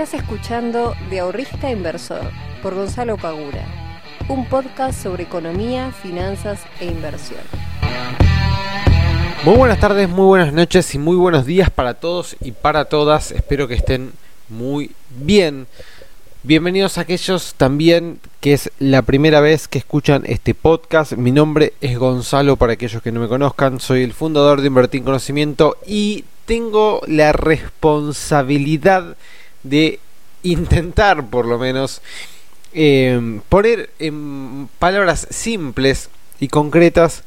Estás escuchando De Ahorrista Inversor por Gonzalo Pagura, un podcast sobre economía, finanzas e inversión. Muy buenas tardes, muy buenas noches y muy buenos días para todos y para todas. Espero que estén muy bien. Bienvenidos a aquellos también que es la primera vez que escuchan este podcast. Mi nombre es Gonzalo para aquellos que no me conozcan. Soy el fundador de Invertir en Conocimiento y tengo la responsabilidad de intentar por lo menos eh, poner en palabras simples y concretas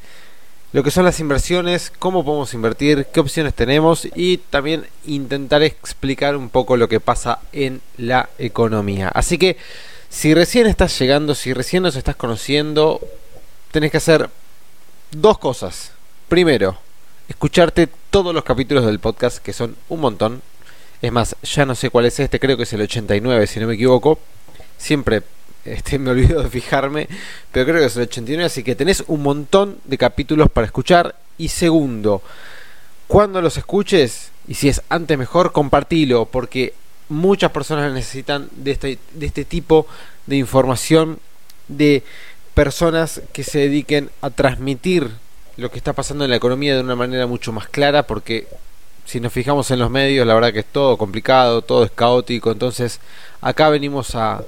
lo que son las inversiones, cómo podemos invertir, qué opciones tenemos y también intentar explicar un poco lo que pasa en la economía. Así que si recién estás llegando, si recién nos estás conociendo, tenés que hacer dos cosas. Primero, escucharte todos los capítulos del podcast, que son un montón. Es más, ya no sé cuál es este, creo que es el 89, si no me equivoco. Siempre este, me olvido de fijarme, pero creo que es el 89, así que tenés un montón de capítulos para escuchar. Y segundo, cuando los escuches, y si es antes mejor, compartilo, porque muchas personas necesitan de este, de este tipo de información de personas que se dediquen a transmitir lo que está pasando en la economía de una manera mucho más clara, porque si nos fijamos en los medios, la verdad que es todo complicado, todo es caótico, entonces acá venimos a,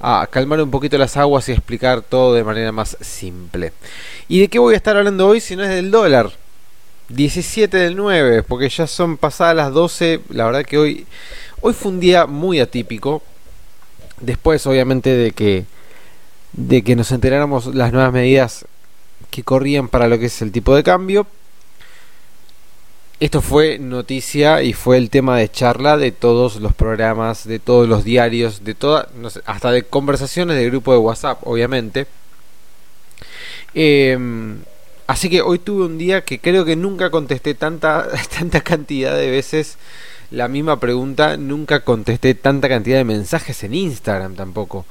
a calmar un poquito las aguas y explicar todo de manera más simple. ¿Y de qué voy a estar hablando hoy si no es del dólar? 17 del 9, porque ya son pasadas las 12, la verdad que hoy hoy fue un día muy atípico. Después obviamente de que de que nos enteráramos las nuevas medidas que corrían para lo que es el tipo de cambio, esto fue noticia y fue el tema de charla de todos los programas, de todos los diarios, de toda, hasta de conversaciones de grupo de WhatsApp, obviamente. Em, así que hoy tuve un día que creo que nunca contesté tanta, tanta cantidad de veces la misma pregunta, nunca contesté tanta cantidad de mensajes en Instagram tampoco.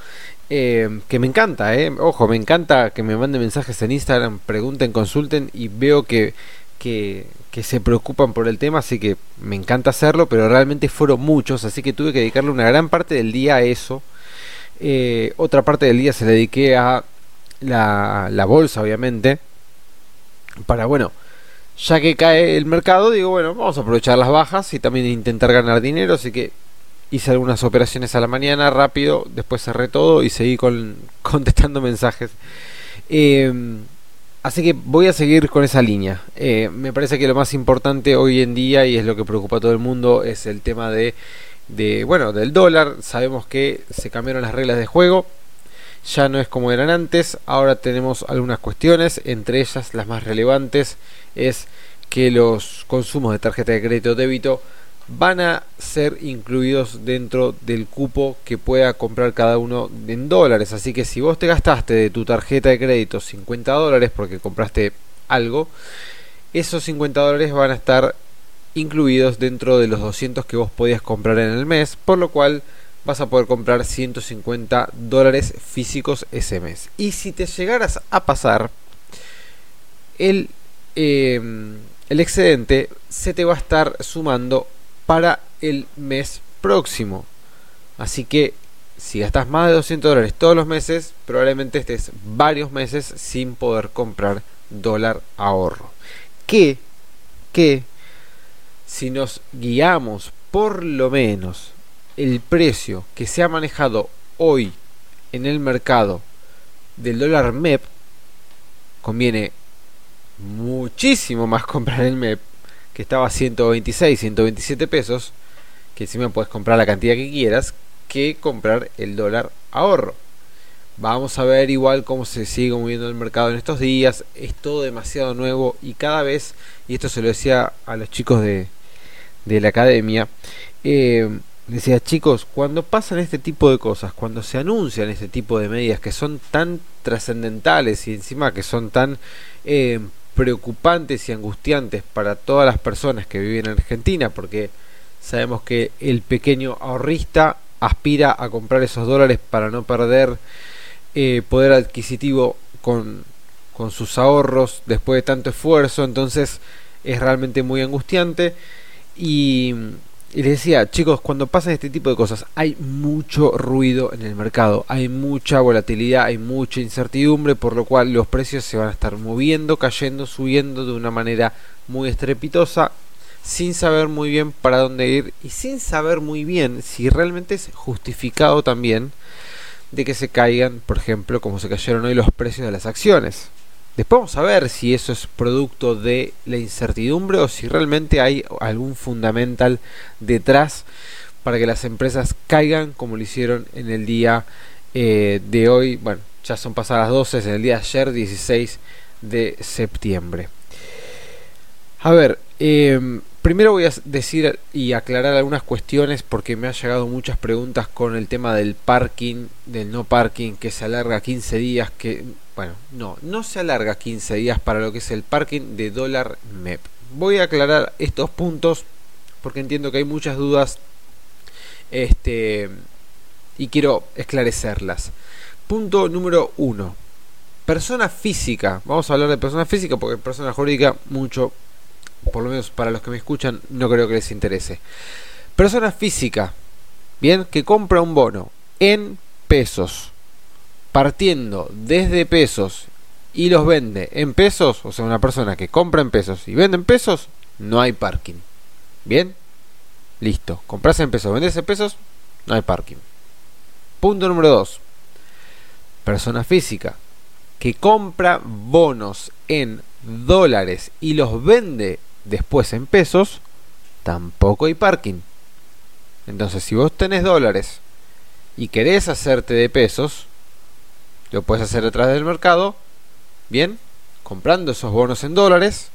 Em, que me encanta, eh. Ojo, me encanta que me manden mensajes en Instagram, pregunten, consulten y veo que, que, se preocupan por el tema, así que me encanta hacerlo, pero realmente fueron muchos, así que tuve que dedicarle una gran parte del día a eso. Eh, otra parte del día se dediqué a la, la bolsa, obviamente, para, bueno, ya que cae el mercado, digo, bueno, vamos a aprovechar las bajas y también intentar ganar dinero, así que hice algunas operaciones a la mañana rápido, después cerré todo y seguí con, contestando mensajes. Eh, Así que voy a seguir con esa línea. Eh, me parece que lo más importante hoy en día y es lo que preocupa a todo el mundo es el tema de, bueno, del dólar. Sabemos que se cambiaron las reglas de juego. Ya no es como eran antes. Ahora tenemos algunas cuestiones. Entre ellas, las más relevantes, es que los consumos de tarjeta de crédito débito van a ser incluidos dentro del cupo que pueda comprar cada uno en dólares. Así que si vos te gastaste de tu tarjeta de crédito 50 dólares porque compraste algo, esos 50 dólares van a estar incluidos dentro de los 200 que vos podías comprar en el mes, por lo cual vas a poder comprar 150 dólares físicos ese mes. Y si te llegaras a pasar, el, eh, el excedente se te va a estar sumando para el mes próximo. Así que si gastas más de 200 dólares todos los meses, probablemente estés varios meses sin poder comprar dólar ahorro. Que, que, si nos guiamos por lo menos el precio que se ha manejado hoy en el mercado del dólar MEP, conviene muchísimo más comprar el MEP que estaba a 126, 127 pesos, que encima puedes comprar la cantidad que quieras, que comprar el dólar ahorro. Vamos a ver igual cómo se sigue moviendo el mercado en estos días. Es todo demasiado nuevo y cada vez, y esto se lo decía a los chicos de, de la academia, eh, decía chicos, cuando pasan este tipo de cosas, cuando se anuncian este tipo de medidas que son tan trascendentales y encima que son tan eh, preocupantes y angustiantes para todas las personas que viven en Argentina, porque sabemos que el pequeño ahorrista aspira a comprar esos dólares para no perder eh, poder adquisitivo con, con sus ahorros después de tanto esfuerzo, entonces es realmente muy angustiante y, y les decía, chicos, cuando pasan este tipo de cosas, hay mucho ruido en el mercado, hay mucha volatilidad, hay mucha incertidumbre, por lo cual los precios se van a estar moviendo, cayendo, subiendo de una manera muy estrepitosa, sin saber muy bien para dónde ir y sin saber muy bien si realmente es justificado también de que se caigan, por ejemplo, como se cayeron hoy los precios de las acciones. Después vamos a ver si eso es producto de la incertidumbre o si realmente hay algún fundamental detrás para que las empresas caigan como lo hicieron en el día eh, de hoy. Bueno, ya son pasadas 12, en el día de ayer 16 de septiembre. A ver, em, primero voy a decir y aclarar algunas cuestiones porque me han llegado muchas preguntas con el tema del parking, del no parking, que se alarga 15 días, que bueno, no, no se alarga 15 días para lo que es el parking de dólar MEP. Voy a aclarar estos puntos porque entiendo que hay muchas dudas este, y quiero esclarecerlas. Punto número uno. Persona física. Vamos a hablar de persona física porque persona jurídica mucho, por lo menos para los que me escuchan, no creo que les interese. Persona física. Bien, que compra un bono en pesos partiendo desde pesos y los vende en pesos, o sea, una persona que compra en pesos y vende en pesos, no hay parking. ¿Bien? Listo. Compras en pesos, vendes en pesos, no hay parking. Punto número 2. Persona física que compra bonos en dólares y los vende después en pesos, tampoco hay parking. Entonces, si vos tenés dólares y querés hacerte de pesos, lo puedes hacer detrás del mercado, bien, comprando esos bonos en dólares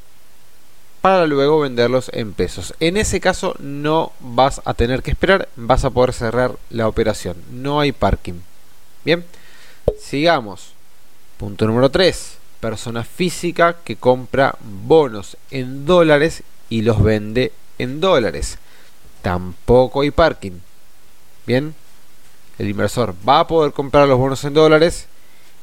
para luego venderlos en pesos. En ese caso no vas a tener que esperar, vas a poder cerrar la operación. No hay parking. Bien, sigamos. Punto número 3. Persona física que compra bonos en dólares y los vende en dólares. Tampoco hay parking. Bien, el inversor va a poder comprar los bonos en dólares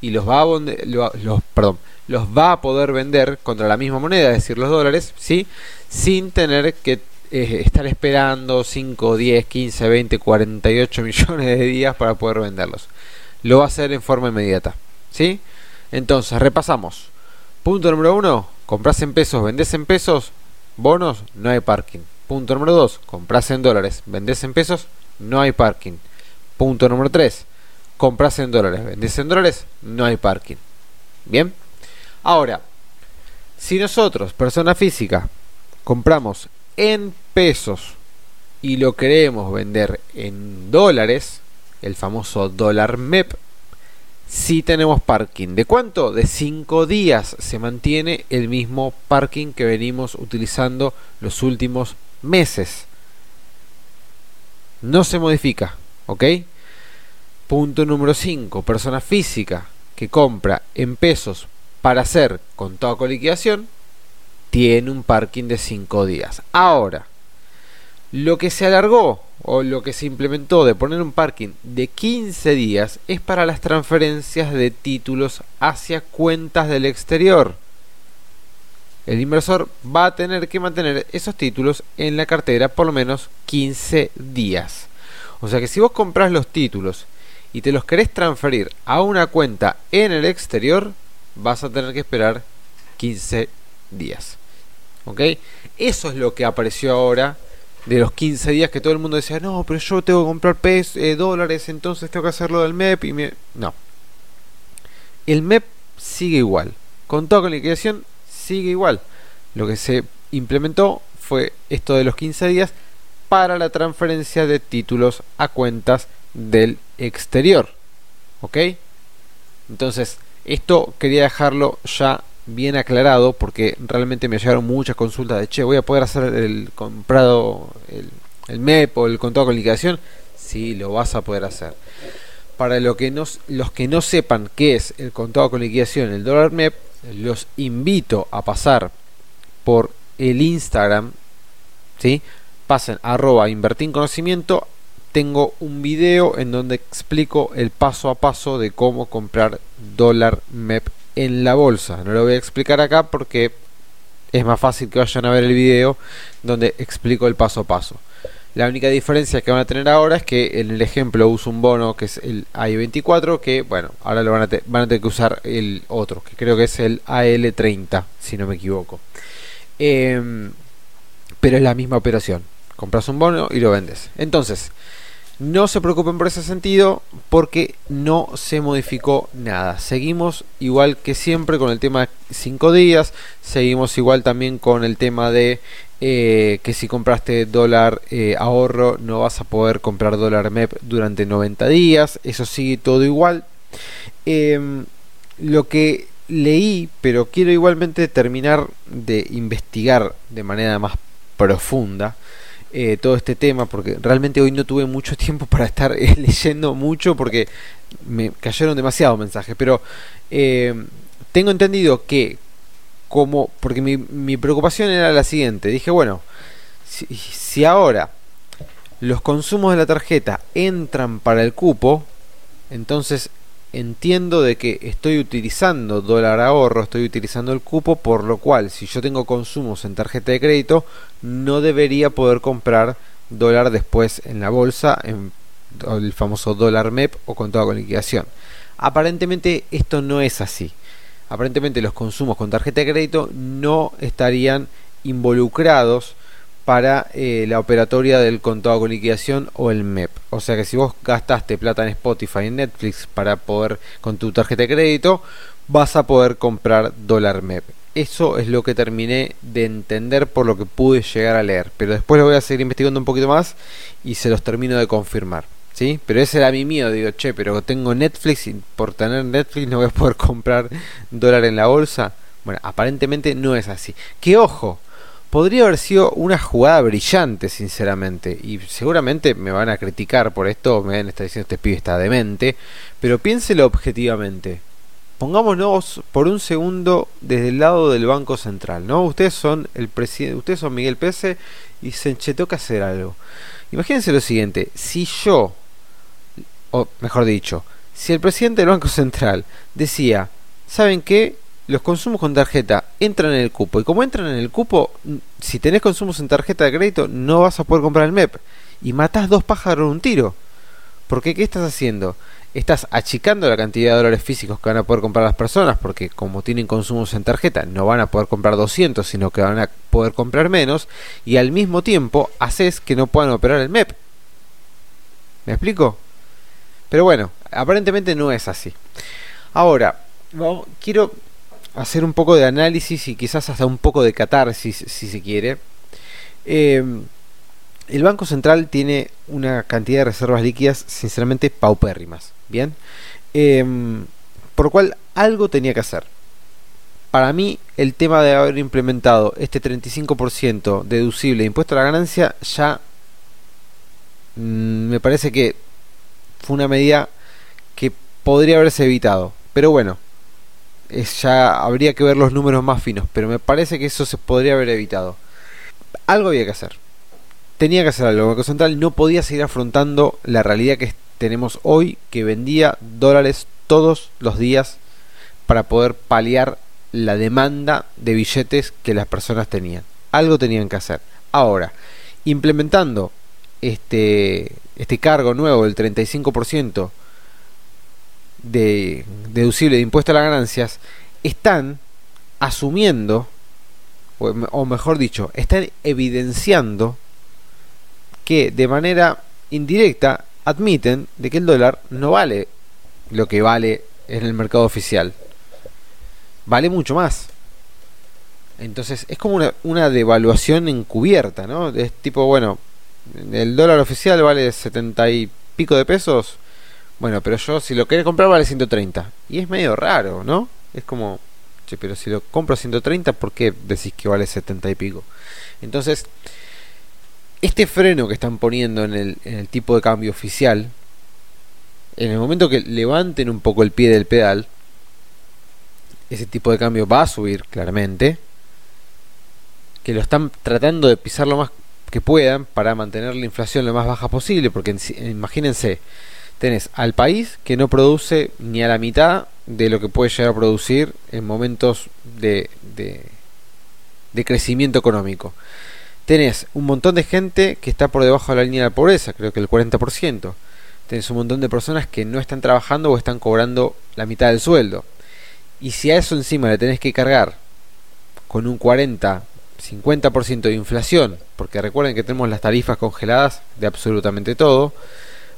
y los va a los, perdón, los va a poder vender contra la misma moneda, es decir, los dólares, ¿sí? sin tener que eh, estar esperando 5, 10, 15, 20, 48 millones de días para poder venderlos. Lo va a hacer en forma inmediata. ¿sí? Entonces, repasamos. Punto número 1, compras en pesos, vendes en pesos, bonos, no hay parking. Punto número 2, compras en dólares, vendes en pesos, no hay parking. Punto número 3, compras en dólares, vendes en dólares, no hay parking. Bien. Ahora, si nosotros, persona física, compramos en pesos y lo queremos vender en dólares, el famoso dólar MEP, si tenemos parking. ¿De cuánto? De 5 días se mantiene el mismo parking que venimos utilizando los últimos meses. No se modifica, ¿ok? Punto número 5. Persona física que compra en pesos para hacer contado con liquidación tiene un parking de 5 días. Ahora, lo que se alargó o lo que se implementó de poner un parking de 15 días es para las transferencias de títulos hacia cuentas del exterior. El inversor va a tener que mantener esos títulos en la cartera por lo menos 15 días. O sea que si vos compras los títulos y te los querés transferir a una cuenta en el exterior, vas a tener que esperar 15 días. ¿Ok? Eso es lo que apareció ahora de los 15 días que todo el mundo decía, no, pero yo tengo que comprar pesos, eh, dólares, entonces tengo que hacerlo del MEP y No. El MEP sigue igual. Con toda con liquidación sigue igual. Lo que se implementó fue esto de los 15 días para la transferencia de títulos a cuentas del exterior. ¿Ok? Entonces, esto quería dejarlo ya bien aclarado porque realmente me llegaron muchas consultas de, che, voy a poder hacer el comprado, el, MEP o el contado con liquidación. Sí, lo vas a poder hacer. Para lo que no, los que no sepan qué es el contado con liquidación, el dólar MEP, los invito a pasar por el Instagram, ¿sí? Pasen arroba invertir conocimiento, tengo un video en donde explico el paso a paso de cómo comprar dólar MEP en la bolsa. No lo voy a explicar acá porque es más fácil que vayan a ver el video donde explico el paso a paso. La única diferencia que van a tener ahora es que en el ejemplo uso un bono que es el AI24, que bueno, ahora lo van a, van a tener que usar el otro, que creo que es el AL30, si no me equivoco. Em, pero es la misma operación. Compras un bono y lo vendes. Entonces, no se preocupen por ese sentido porque no se modificó nada. Seguimos igual que siempre con el tema de 5 días. Seguimos igual también con el tema de eh, que si compraste dólar eh, ahorro no vas a poder comprar dólar MEP durante 90 días. Eso sigue todo igual. Em, lo que leí, pero quiero igualmente terminar de investigar de manera más profunda eh, todo este tema, porque realmente hoy no tuve mucho tiempo para estar leyendo mucho porque me cayeron demasiados mensajes, pero tengo entendido que como, porque mi, mi preocupación era la siguiente, dije, bueno, si, si ahora los consumos de la tarjeta entran para el cupo, entonces entiendo de que estoy utilizando dólar ahorro, estoy utilizando el cupo, por lo cual si yo tengo consumos en tarjeta de crédito, no debería poder comprar dólar después en la bolsa, en el famoso dólar MEP o con toda con liquidación. Aparentemente esto no es así aparentemente los consumos con tarjeta de crédito no estarían involucrados para eh, la operatoria del contado con liquidación o el MEP. O sea que si vos gastaste plata en Spotify, en Netflix para poder con tu tarjeta de crédito, vas a poder comprar dólar MEP. Eso es lo que terminé de entender por lo que pude llegar a leer. Pero después lo voy a seguir investigando un poquito más y se los termino de confirmar. ¿sí? Pero ese era mi miedo, digo, che, pero tengo Netflix y por tener Netflix no voy a poder comprar dólar en la bolsa. Bueno, aparentemente no es así. Que ojo, podría haber sido una jugada brillante, sinceramente. Y seguramente me van a criticar por esto, me van a estar diciendo este pibe está demente. Pero piénselo objetivamente. Pongámonos por un segundo desde el lado del Banco Central, ¿no? Ustedes son el presidente, ustedes son Miguel Pese y se toca hacer algo. Imagínense lo siguiente, si yo o mejor dicho, si el presidente del Banco Central decía, ¿saben qué? Los consumos con tarjeta entran en el cupo. Y como entran en el cupo, si tenés consumos en tarjeta de crédito, no vas a poder comprar el MEP. Y matás dos pájaros en un tiro. Porque ¿qué estás haciendo? Estás achicando la cantidad de dólares físicos que van a poder comprar las personas, porque como tienen consumos en tarjeta, no van a poder comprar 200, sino que van a poder comprar menos, y al mismo tiempo haces que no puedan operar el MEP. ¿Me explico? Pero bueno, aparentemente no es así. Ahora, quiero hacer un poco de análisis y quizás hasta un poco de catarsis, si se quiere. Em, el Banco Central tiene una cantidad de reservas líquidas sinceramente paupérrimas. Bien. Em, por lo cual algo tenía que hacer. Para mí, el tema de haber implementado este 35% deducible de impuesto a la ganancia ya mm, me parece que fue una medida que podría haberse evitado. Pero bueno, ya habría que ver los números más finos, pero me parece que eso se podría haber evitado. Algo había que hacer. Tenía que hacer algo. El Banco Central no podía seguir afrontando la realidad que tenemos hoy, que vendía dólares todos los días para poder paliar la demanda de billetes que las personas tenían. Algo tenían que hacer. Ahora, implementando este, este cargo nuevo del 35% de deducible de impuesto a las ganancias, están asumiendo, o mejor dicho, están evidenciando que de manera indirecta admiten de que el dólar no vale lo que vale en el mercado oficial. Vale mucho más. Entonces es como una, una devaluación encubierta, ¿no? Es tipo, bueno, el dólar oficial vale 70 y pico de pesos. Bueno, pero yo si lo querés comprar vale 130. Y es medio raro, ¿no? Es como, che, pero si lo compro a 130, ¿por qué decís que vale 70 y pico? Entonces, este freno que están poniendo en el, en el tipo de cambio oficial, en el momento que levanten un poco el pie del pedal, ese tipo de cambio va a subir claramente. Que lo están tratando de pisar lo más que puedan para mantener la inflación lo más baja posible, porque imagínense, tenés al país que no produce ni a la mitad de lo que puede llegar a producir en momentos de, de, crecimiento económico. tenés un montón de gente que está por debajo de la línea de pobreza, creo que el 40%. Tenés un montón de personas que no están trabajando o están cobrando la mitad del sueldo. Y si a eso encima le tenés que cargar con un 40, 50% de inflación, porque recuerden que tenemos las tarifas congeladas de absolutamente todo,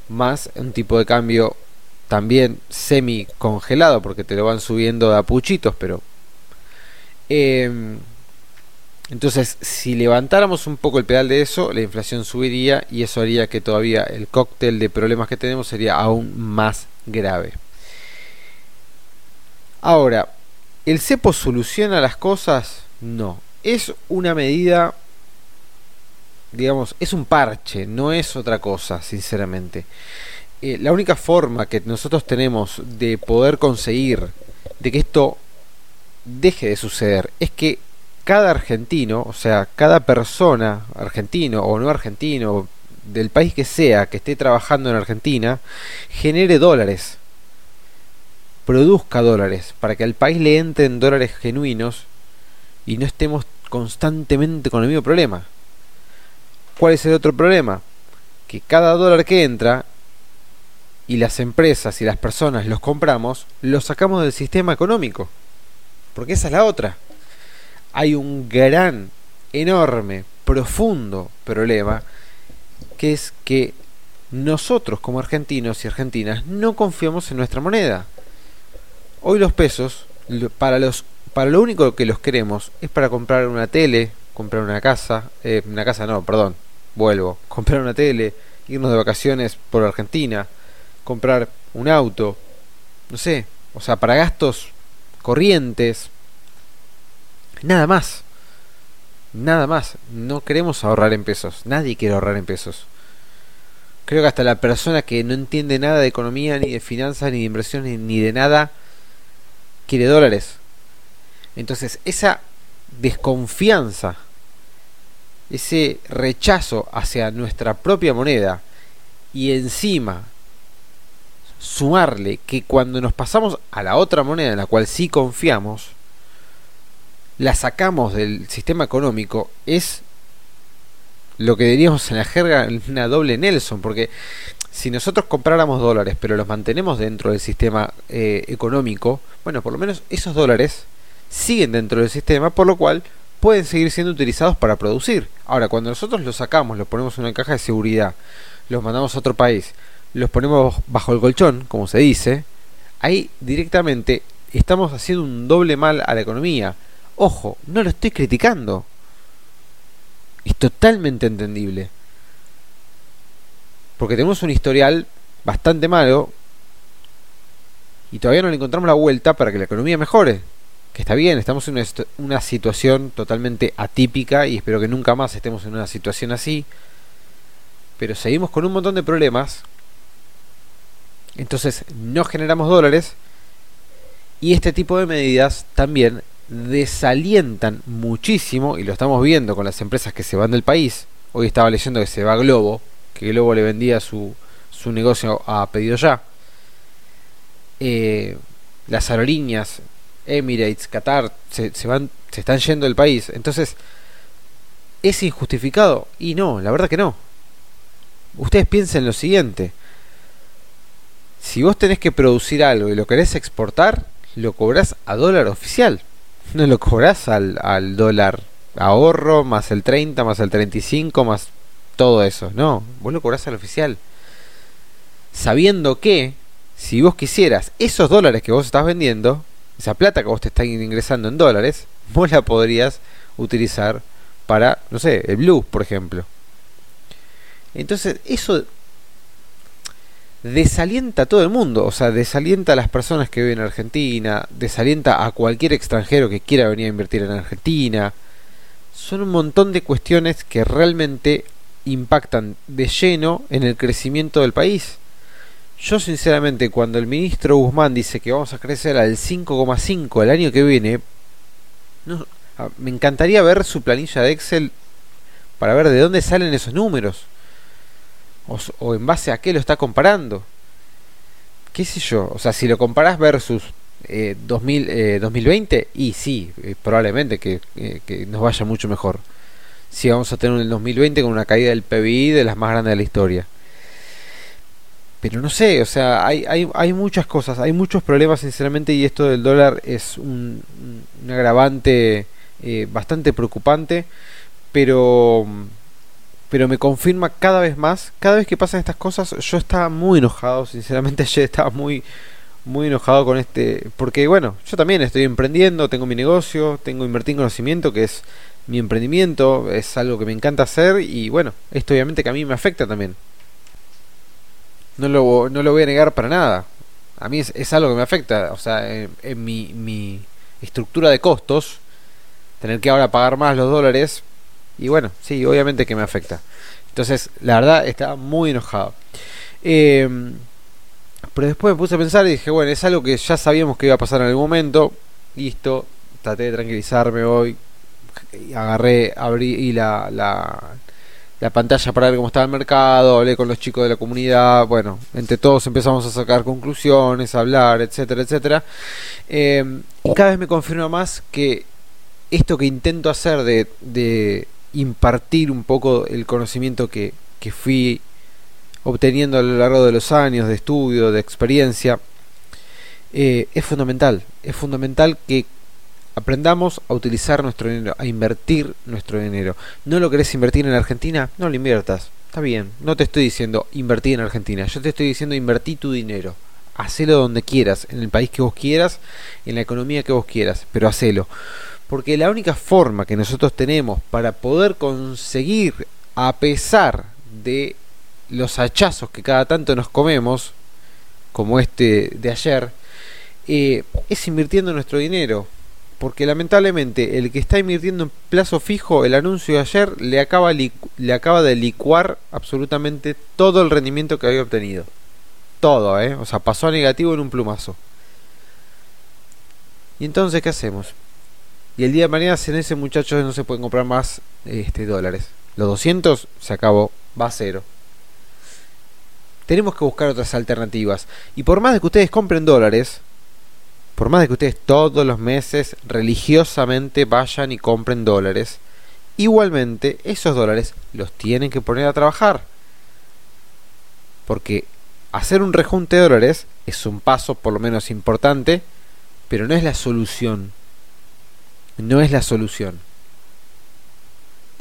más un tipo de cambio también semi congelado, porque te lo van subiendo de apuchitos, pero... Eh, entonces, si levantáramos un poco el pedal de eso, la inflación subiría y eso haría que todavía el cóctel de problemas que tenemos sería aún más grave. Ahora, ¿el cepo soluciona las cosas? No. Es una medida, digamos, es un parche, no es otra cosa, sinceramente. Eh, la única forma que nosotros tenemos de poder conseguir de que esto deje de suceder es que cada argentino, o sea, cada persona, argentino o no argentino, del país que sea, que esté trabajando en Argentina, genere dólares, produzca dólares, para que al país le entren dólares genuinos y no estemos constantemente con el mismo problema. ¿Cuál es el otro problema? Que cada dólar que entra y las empresas y las personas los compramos, los sacamos del sistema económico. Porque esa es la otra hay un gran, enorme, profundo problema, que es que nosotros como argentinos y argentinas no confiamos en nuestra moneda. Hoy los pesos, para, los, para lo único que los queremos es para comprar una tele, comprar una casa, eh, una casa no, perdón, vuelvo, comprar una tele, irnos de vacaciones por Argentina, comprar un auto, no sé, o sea, para gastos corrientes, Nada más. Nada más. No queremos ahorrar en pesos. Nadie quiere ahorrar en pesos. Creo que hasta la persona que no entiende nada de economía, ni de finanzas, ni de inversiones, ni de nada, quiere dólares. Entonces, esa desconfianza, ese rechazo hacia nuestra propia moneda y encima sumarle que cuando nos pasamos a la otra moneda en la cual sí confiamos, la sacamos del sistema económico es lo que diríamos en la jerga una doble Nelson, porque si nosotros compráramos dólares pero los mantenemos dentro del sistema eh, económico, bueno, por lo menos esos dólares siguen dentro del sistema, por lo cual pueden seguir siendo utilizados para producir. Ahora, cuando nosotros los sacamos, los ponemos en una caja de seguridad, los mandamos a otro país, los ponemos bajo el colchón, como se dice, ahí directamente estamos haciendo un doble mal a la economía Ojo, no lo estoy criticando. Es totalmente entendible. Porque tenemos un historial bastante malo y todavía no le encontramos la vuelta para que la economía mejore. Que está bien, estamos en una, situación totalmente atípica y espero que nunca más estemos en una situación así. Pero seguimos con un montón de problemas. Entonces no generamos dólares. Y este tipo de medidas también desalientan muchísimo, y lo estamos viendo con las empresas que se van del país. Hoy estaba leyendo que se va Globo, que Globo le vendía su, su negocio a pedido ya. Eh, las aerolíneas, Emirates, Qatar, se, se, van, se están yendo del país. Entonces, ¿es injustificado? Y no, la verdad que no. Ustedes piensen lo siguiente. Si vos tenés que producir algo y lo querés exportar, lo cobras a dólar oficial no lo cobras al, al dólar ahorro, más el 30, más el 35, más todo eso. No, vos lo cobras al oficial. Sabiendo que, si vos quisieras esos dólares que vos estás vendiendo, esa plata que vos te estás ingresando en dólares, vos la podrías utilizar para, no sé, el blues, por ejemplo. Entonces, eso desalienta a todo el mundo, o sea, desalienta a las personas que viven en Argentina, desalienta a cualquier extranjero que quiera venir a invertir en Argentina. Son un montón de cuestiones que realmente impactan de lleno en el crecimiento del país. Yo sinceramente cuando el ministro Guzmán dice que vamos a crecer al 5,5 el año que viene, me encantaría ver su planilla de Excel para ver de dónde salen esos números o, en base a qué lo está comparando. ¿Qué sé yo? O sea, si lo comparás versus eh, 2000, 2020, eh, y sí, eh, probablemente que, eh, que, nos vaya mucho mejor. si vamos a tener un 2020 con una caída del PBI de las más grandes de la historia. Pero no sé, o sea, hay, hay, hay muchas cosas, hay muchos problemas sinceramente y esto del dólar es un, agravante eh, bastante preocupante, pero pero me confirma cada vez más, cada vez que pasan estas cosas, yo estaba muy enojado, sinceramente ayer estaba muy muy enojado con este, porque bueno, yo también estoy emprendiendo, tengo mi negocio, tengo invertir en conocimiento, que es mi emprendimiento, es algo que me encanta hacer y bueno, esto obviamente que a mí me afecta también. No lo, no lo voy a negar para nada. A mí es, algo que me afecta, o sea, en, mi, mi estructura de costos, tener que ahora pagar más los dólares, y bueno, sí, obviamente que me afecta. Entonces, la verdad, estaba muy enojado. Eh, pero después me puse a pensar y dije, bueno, es algo que ya sabíamos que iba a pasar en algún momento. Listo, traté de tranquilizarme hoy. Agarré, abrí la, la, la pantalla para ver cómo estaba el mercado, hablé con los chicos de la comunidad, bueno, entre todos empezamos a sacar conclusiones, a hablar, etcétera, etcétera. Eh, y cada vez me confirma más que esto que intento hacer de, de impartir un poco el conocimiento que, que fui obteniendo a lo largo de los años de estudio, de experiencia, eh, es fundamental. Es fundamental que aprendamos a utilizar nuestro dinero, a invertir nuestro dinero. ¿No lo querés invertir en Argentina? No lo inviertas. Está bien, no te estoy diciendo invertir en Argentina, yo te estoy diciendo invertir tu dinero. Hacelo donde quieras, en el país que vos quieras, en la economía que vos quieras, pero hacelo. Porque la única forma que nosotros tenemos para poder conseguir, a pesar de los hachazos que cada tanto nos comemos, como este de ayer, eh, es invirtiendo nuestro dinero. Porque lamentablemente el que está invirtiendo en plazo fijo, el anuncio de ayer le acaba, le acaba de licuar absolutamente todo el rendimiento que había obtenido. Todo, ¿eh? O sea, pasó a negativo en un plumazo. ¿Y entonces qué hacemos? Y el día de mañana en ese muchacho no se pueden comprar más este, dólares. Los 200 se acabó, va a cero tenemos que buscar otras alternativas. Y por más de que ustedes compren dólares, por más de que ustedes todos los meses religiosamente vayan y compren dólares, igualmente esos dólares los tienen que poner a trabajar. Porque hacer un rejunte de dólares es un paso por lo menos importante, pero no es la solución. No es la solución.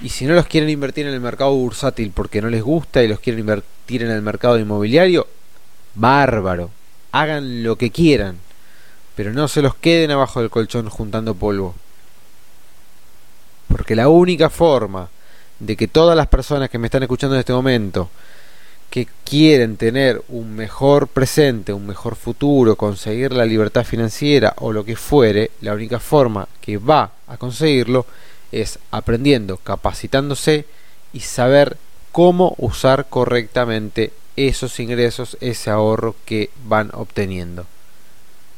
Y si no los quieren invertir en el mercado bursátil porque no les gusta y los quieren invertir en el mercado inmobiliario, bárbaro. Hagan lo que quieran. Pero no se los queden abajo del colchón juntando polvo. Porque la única forma de que todas las personas que me están escuchando en este momento, que quieren tener un mejor presente, un mejor futuro, conseguir la libertad financiera o lo que fuere, la única forma que va a conseguirlo es aprendiendo, capacitándose y saber cómo usar correctamente esos ingresos, ese ahorro que van obteniendo.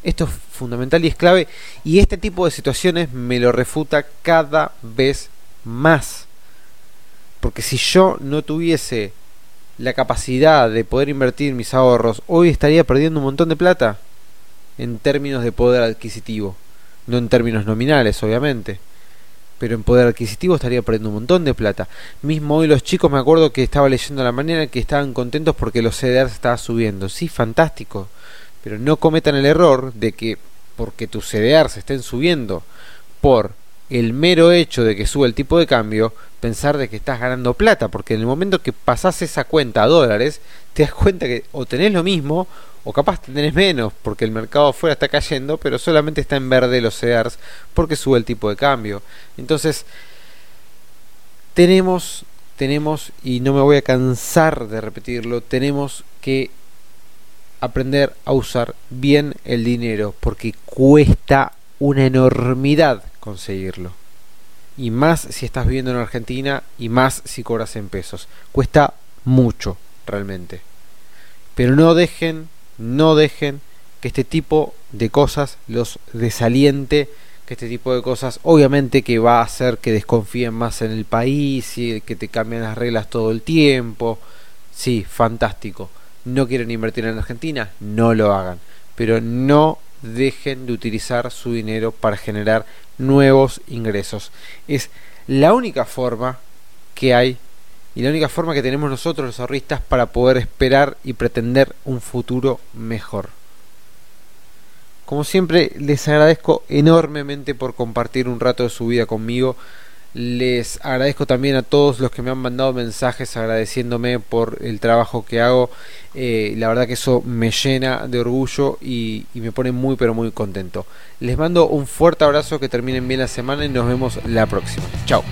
Esto es fundamental y es clave y este tipo de situaciones me lo refuta cada vez más. Porque si yo no tuviese la capacidad de poder invertir mis ahorros, hoy estaría perdiendo un montón de plata en términos de poder adquisitivo, no en términos nominales, obviamente pero en poder adquisitivo estaría perdiendo un montón de plata. Mismo hoy los chicos me acuerdo que estaba leyendo la manera que estaban contentos porque los CDRs estaban subiendo. Sí, fantástico. Pero no cometan el error de que porque tus CDRs estén subiendo por el mero hecho de que sube el tipo de cambio, pensar de que estás ganando plata, porque en el momento que pasas esa cuenta a dólares, te das cuenta que o tenés lo mismo o capaz tenés menos porque el mercado afuera está cayendo, pero solamente está en verde los CEARs porque sube el tipo de cambio. Entonces, tenemos, tenemos, y no me voy a cansar de repetirlo, tenemos que aprender a usar bien el dinero porque cuesta una enormidad conseguirlo. Y más si estás viviendo en Argentina y más si cobras en pesos. Cuesta mucho, realmente. Pero no dejen no dejen que este tipo de cosas los desaliente, que este tipo de cosas obviamente que va a hacer que desconfíen más en el país y que te cambien las reglas todo el tiempo. Sí, fantástico. ¿No quieren invertir en Argentina? No lo hagan. Pero no dejen de utilizar su dinero para generar nuevos ingresos. Es la única forma que hay y la única forma que tenemos nosotros los ahorristas para poder esperar y pretender un futuro mejor. Como siempre, les agradezco enormemente por compartir un rato de su vida conmigo. Les agradezco también a todos los que me han mandado mensajes agradeciéndome por el trabajo que hago. Eh, la verdad que eso me llena de orgullo y, y me pone muy pero muy contento. Les mando un fuerte abrazo, que terminen bien la semana y nos vemos la próxima. Chao.